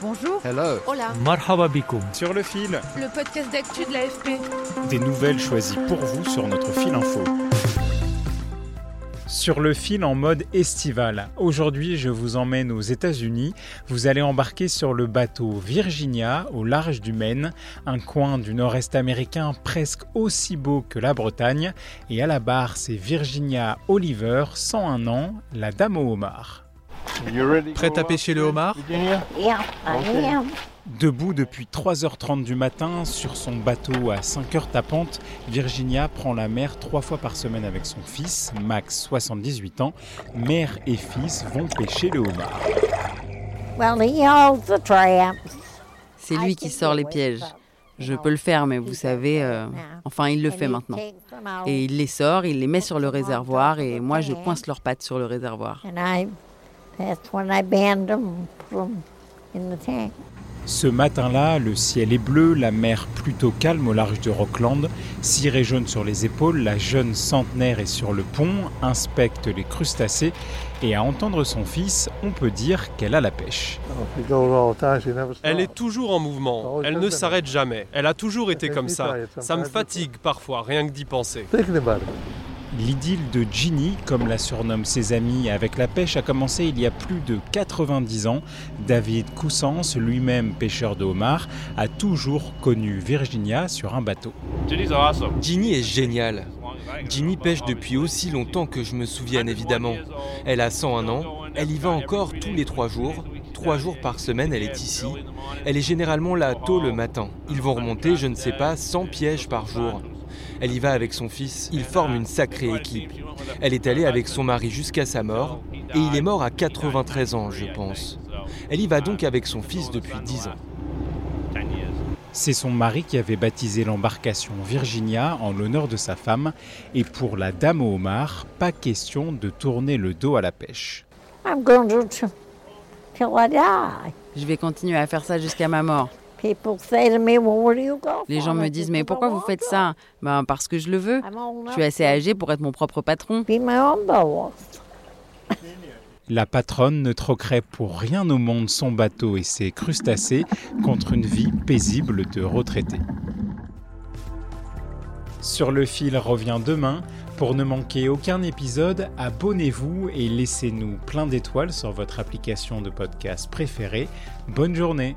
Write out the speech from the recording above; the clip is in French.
Bonjour. Hello. Hola. Marhaba. Sur le fil, Le podcast d'actu de l'AFP. des nouvelles choisies pour vous sur notre fil info. Sur le fil en mode estival. Aujourd'hui, je vous emmène aux États-Unis. Vous allez embarquer sur le bateau Virginia au large du Maine, un coin du nord-est américain presque aussi beau que la Bretagne. Et à la barre, c'est Virginia Oliver, 101 ans, la dame au homard. Prête à pêcher le homard Debout depuis 3h30 du matin sur son bateau à 5h tapante, Virginia prend la mer trois fois par semaine avec son fils, Max 78 ans. Mère et fils vont pêcher le homard. Well, he holds the traps. C'est lui qui sort les pièges. Je peux le faire, mais vous savez, euh, enfin, il le fait maintenant. Et il les sort, il les met sur le réservoir, et moi, je coince leurs pattes sur le réservoir. Ce matin-là, le ciel est bleu, la mer plutôt calme au large de Rockland, cirée jaune sur les épaules, la jeune centenaire est sur le pont, inspecte les crustacés, et à entendre son fils, on peut dire qu'elle a la pêche. Elle est toujours en mouvement. Elle ne s'arrête jamais. Elle a toujours été comme ça. Ça me fatigue parfois, rien que d'y penser. L'idylle de Ginny, comme la surnomment ses amis avec la pêche, a commencé il y a plus de 90 ans. David Coussens, lui-même pêcheur de homard, a toujours connu Virginia sur un bateau. Ginny est géniale. Ginny pêche depuis aussi longtemps que je me souvienne évidemment. Elle a 101 ans, elle y va encore tous les trois jours. Trois jours par semaine, elle est ici. Elle est généralement là tôt le matin. Ils vont remonter, je ne sais pas, 100 pièges par jour. Elle y va avec son fils, ils forment une sacrée équipe. Elle est allée avec son mari jusqu'à sa mort, et il est mort à 93 ans, je pense. Elle y va donc avec son fils depuis 10 ans. C'est son mari qui avait baptisé l'embarcation Virginia en l'honneur de sa femme. Et pour la dame au homard, pas question de tourner le dos à la pêche. Je vais continuer à faire ça jusqu'à ma mort. People say to me, well, where do you go? Les for?" gens me disent, mais "Because I pourquoi vous want faites to. ça? Ben parce que je le veux. Je suis enough assez to âgé pour être mon propre patron. Be my own boss. La patronne ne troquerait pour rien au monde son bateau et ses crustacés contre une vie paisible de retraité. Sur le fil revient demain. Pour ne manquer aucun épisode, abonnez-vous et laissez-nous plein d'étoiles sur votre application de podcast préférée. Bonne journée